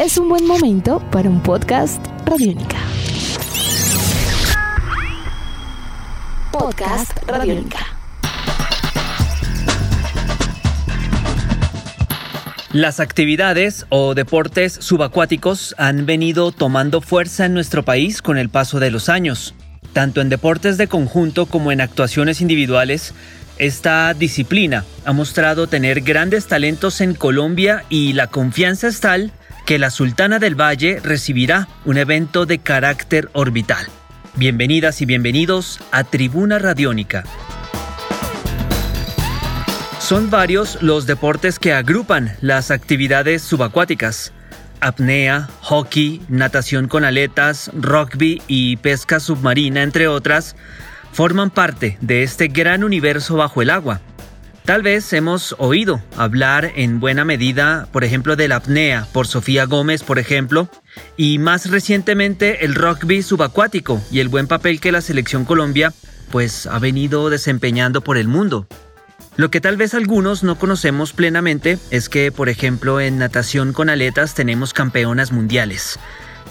es un buen momento para un podcast Radiónica. Podcast Radiónica. Las actividades o deportes subacuáticos han venido tomando fuerza en nuestro país con el paso de los años. Tanto en deportes de conjunto como en actuaciones individuales, esta disciplina ha mostrado tener grandes talentos en Colombia y la confianza es tal que la Sultana del Valle recibirá un evento de carácter orbital. Bienvenidas y bienvenidos a Tribuna Radiónica. Son varios los deportes que agrupan las actividades subacuáticas. Apnea, hockey, natación con aletas, rugby y pesca submarina, entre otras, forman parte de este gran universo bajo el agua. Tal vez hemos oído hablar en buena medida, por ejemplo, de la apnea por Sofía Gómez, por ejemplo, y más recientemente el rugby subacuático y el buen papel que la selección Colombia pues ha venido desempeñando por el mundo. Lo que tal vez algunos no conocemos plenamente es que, por ejemplo, en natación con aletas tenemos campeonas mundiales.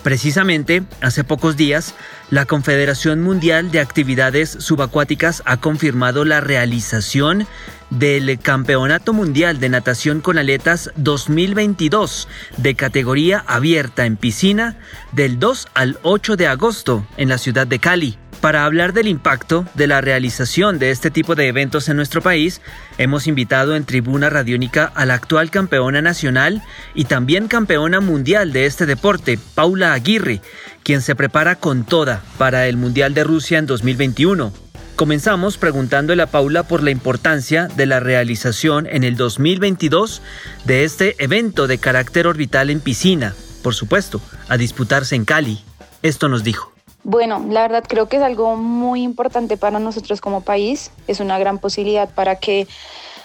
Precisamente, hace pocos días, la Confederación Mundial de Actividades Subacuáticas ha confirmado la realización del Campeonato Mundial de Natación con Aletas 2022 de categoría abierta en piscina del 2 al 8 de agosto en la ciudad de Cali. Para hablar del impacto de la realización de este tipo de eventos en nuestro país, hemos invitado en Tribuna Radiónica a la actual campeona nacional y también campeona mundial de este deporte, Paula Aguirre, quien se prepara con toda para el Mundial de Rusia en 2021. Comenzamos preguntándole a Paula por la importancia de la realización en el 2022 de este evento de carácter orbital en piscina, por supuesto, a disputarse en Cali. Esto nos dijo. Bueno, la verdad creo que es algo muy importante para nosotros como país. Es una gran posibilidad para que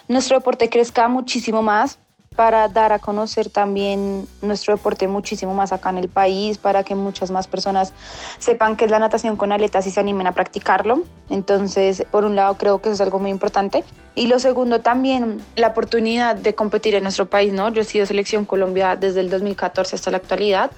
nuestro deporte crezca muchísimo más, para dar a conocer también nuestro deporte muchísimo más acá en el país, para que muchas más personas sepan qué es la natación con aletas y se animen a practicarlo. Entonces, por un lado, creo que eso es algo muy importante. Y lo segundo, también la oportunidad de competir en nuestro país, ¿no? Yo he sido selección Colombia desde el 2014 hasta la actualidad.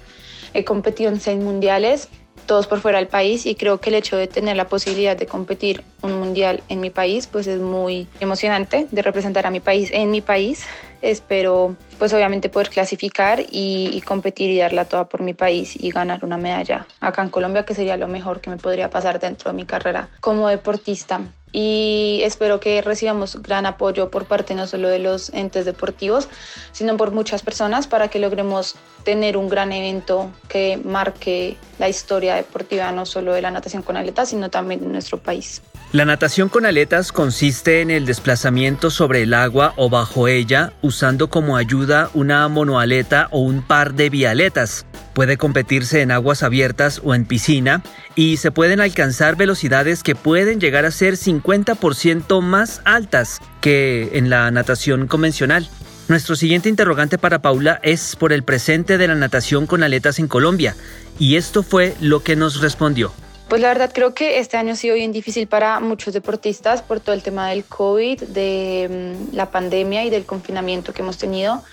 He competido en seis mundiales todos por fuera del país y creo que el hecho de tener la posibilidad de competir un mundial en mi país pues es muy emocionante de representar a mi país en mi país. Espero pues obviamente poder clasificar y, competir y darla toda por mi país y ganar una medalla acá en Colombia que sería lo mejor que me podría pasar dentro de mi carrera como deportista y espero que recibamos gran apoyo por parte no solo de los entes deportivos, sino por muchas personas para que logremos tener un gran evento que marque la historia deportiva no solo de la natación con aletas, sino también de nuestro país. La natación con aletas consiste en el desplazamiento sobre el agua o bajo ella usando como ayuda una monoaleta o un par de bialetas. Puede competirse en aguas abiertas o en piscina y se pueden alcanzar velocidades que pueden llegar a ser 50% más altas que en la natación convencional. Nuestro siguiente interrogante para Paula es por el presente de la natación con aletas en Colombia y esto fue lo que nos respondió. Pues la verdad creo que este año ha sido bien difícil para muchos deportistas por todo el tema del COVID, de mm, la pandemia y del confinamiento que hemos tenido.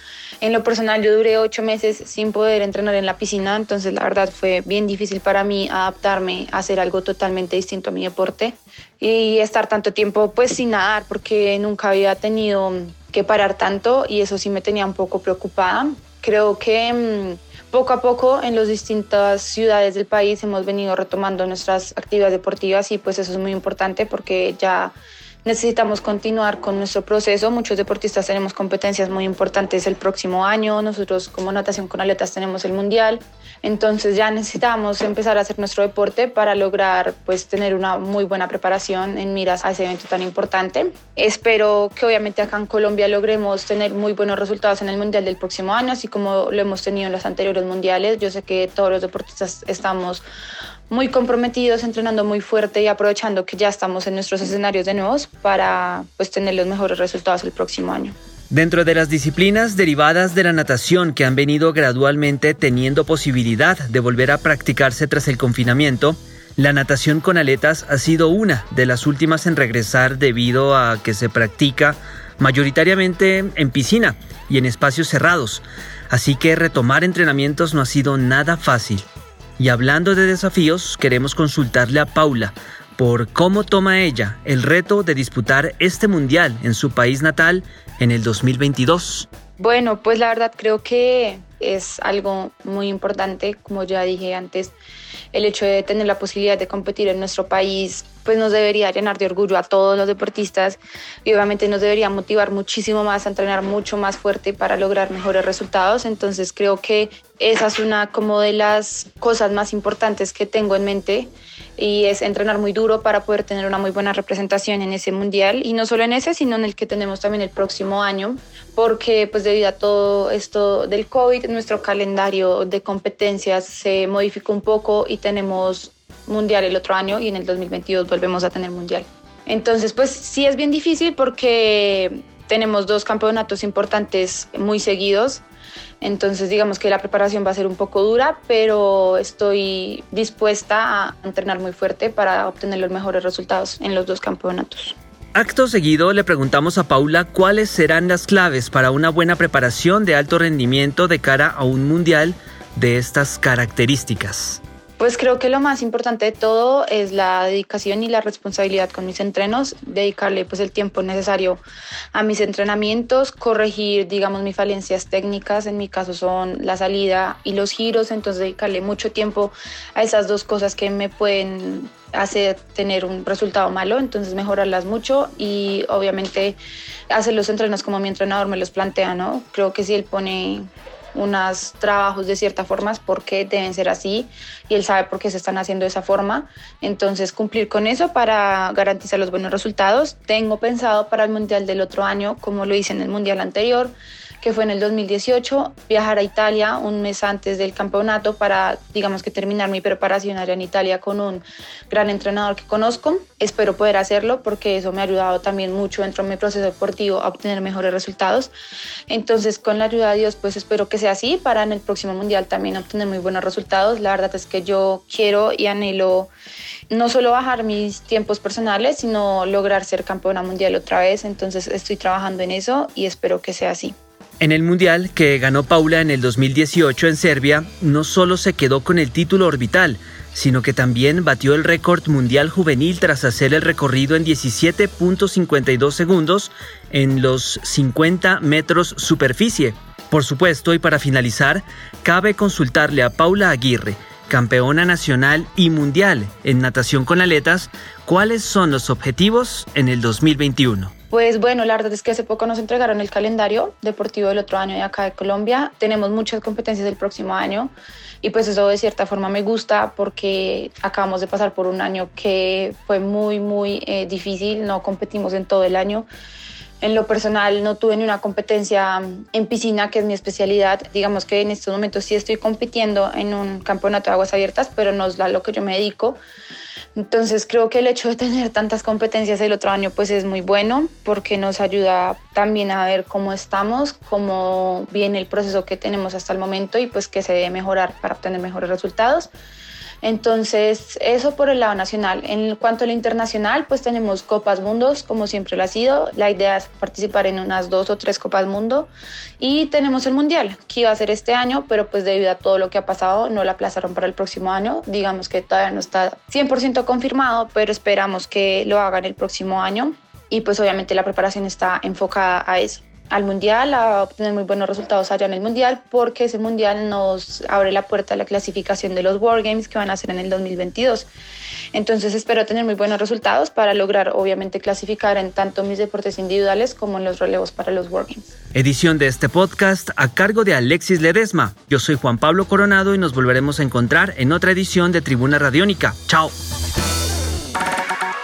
En lo personal yo duré ocho meses sin poder entrenar en la piscina, entonces la verdad fue bien difícil para mí adaptarme a hacer algo totalmente distinto a mi deporte y estar tanto tiempo pues sin nadar porque nunca había tenido que parar tanto y eso sí me tenía un poco preocupada. Creo que mm, poco a poco en las distintas ciudades del país hemos venido retomando nuestras actividades deportivas y pues eso es muy importante porque ya necesitamos continuar con nuestro proceso. Muchos deportistas tenemos competencias muy importantes el próximo año. Nosotros como natación con aletas tenemos el mundial. Entonces ya necesitamos empezar a hacer nuestro deporte para lograr pues tener una muy buena preparación en miras a ese evento tan importante. Espero que obviamente acá en Colombia logremos tener muy buenos resultados en el mundial del próximo año, así como lo hemos tenido en los anteriores mundiales. Yo sé que todos los deportistas estamos muy comprometidos, entrenando muy fuerte y aprovechando que ya estamos en nuestros escenarios de nuevos para pues, tener los mejores resultados el próximo año. Dentro de las disciplinas derivadas de la natación que han venido gradualmente teniendo posibilidad de volver a practicarse tras el confinamiento, la natación con aletas ha sido una de las últimas en regresar debido a que se practica mayoritariamente en piscina y en espacios cerrados, así que retomar entrenamientos no ha sido nada fácil. Y hablando de desafíos, queremos consultarle a Paula por cómo toma ella el reto de disputar este mundial en su país natal en el 2022. Bueno, pues la verdad creo que es algo muy importante, como ya dije antes, el hecho de tener la posibilidad de competir en nuestro país, pues nos debería llenar de orgullo a todos los deportistas y obviamente nos debería motivar muchísimo más a entrenar mucho más fuerte para lograr mejores resultados. Entonces creo que esa es una como de las cosas más importantes que tengo en mente y es entrenar muy duro para poder tener una muy buena representación en ese mundial y no solo en ese, sino en el que tenemos también el próximo año, porque pues debido a todo esto del COVID, nuestro calendario de competencias se modificó un poco y tenemos mundial el otro año y en el 2022 volvemos a tener mundial. Entonces, pues sí es bien difícil porque tenemos dos campeonatos importantes muy seguidos entonces digamos que la preparación va a ser un poco dura, pero estoy dispuesta a entrenar muy fuerte para obtener los mejores resultados en los dos campeonatos. Acto seguido le preguntamos a Paula cuáles serán las claves para una buena preparación de alto rendimiento de cara a un mundial de estas características. Pues creo que lo más importante de todo es la dedicación y la responsabilidad con mis entrenos, dedicarle pues el tiempo necesario a mis entrenamientos, corregir digamos mis falencias técnicas, en mi caso son la salida y los giros, entonces dedicarle mucho tiempo a esas dos cosas que me pueden hacer tener un resultado malo, entonces mejorarlas mucho y obviamente hacer los entrenos como mi entrenador me los plantea, ¿no? Creo que si él pone unos trabajos de cierta forma porque deben ser así y él sabe por qué se están haciendo de esa forma. Entonces, cumplir con eso para garantizar los buenos resultados. Tengo pensado para el Mundial del otro año, como lo hice en el Mundial anterior, que fue en el 2018, viajar a Italia un mes antes del campeonato para, digamos que terminar mi preparación allá en Italia con un gran entrenador que conozco. Espero poder hacerlo porque eso me ha ayudado también mucho dentro de mi proceso deportivo a obtener mejores resultados. Entonces, con la ayuda de Dios, pues espero que sea así para en el próximo mundial también obtener muy buenos resultados. La verdad es que yo quiero y anhelo no solo bajar mis tiempos personales, sino lograr ser campeona mundial otra vez. Entonces estoy trabajando en eso y espero que sea así. En el Mundial que ganó Paula en el 2018 en Serbia, no solo se quedó con el título orbital, sino que también batió el récord mundial juvenil tras hacer el recorrido en 17.52 segundos en los 50 metros superficie. Por supuesto, y para finalizar, cabe consultarle a Paula Aguirre, campeona nacional y mundial en natación con aletas, cuáles son los objetivos en el 2021. Pues bueno, la verdad es que hace poco nos entregaron el calendario deportivo del otro año de acá de Colombia. Tenemos muchas competencias del próximo año y pues eso de cierta forma me gusta porque acabamos de pasar por un año que fue muy, muy eh, difícil. No competimos en todo el año. En lo personal no tuve ni una competencia en piscina, que es mi especialidad. Digamos que en estos momentos sí estoy compitiendo en un campeonato de aguas abiertas, pero no es a lo que yo me dedico. Entonces creo que el hecho de tener tantas competencias el otro año pues es muy bueno porque nos ayuda también a ver cómo estamos, cómo viene el proceso que tenemos hasta el momento y pues que se debe mejorar para obtener mejores resultados. Entonces, eso por el lado nacional. En cuanto al internacional, pues tenemos Copas Mundos, como siempre lo ha sido. La idea es participar en unas dos o tres Copas Mundo. Y tenemos el Mundial, que iba a ser este año, pero pues debido a todo lo que ha pasado, no la aplazaron para el próximo año. Digamos que todavía no está 100% confirmado, pero esperamos que lo hagan el próximo año. Y pues obviamente la preparación está enfocada a eso al mundial, a obtener muy buenos resultados allá en el mundial, porque ese mundial nos abre la puerta a la clasificación de los World Games que van a ser en el 2022. Entonces espero tener muy buenos resultados para lograr obviamente clasificar en tanto mis deportes individuales como en los relevos para los World Games. Edición de este podcast a cargo de Alexis Ledesma. Yo soy Juan Pablo Coronado y nos volveremos a encontrar en otra edición de Tribuna Radiónica. Chao.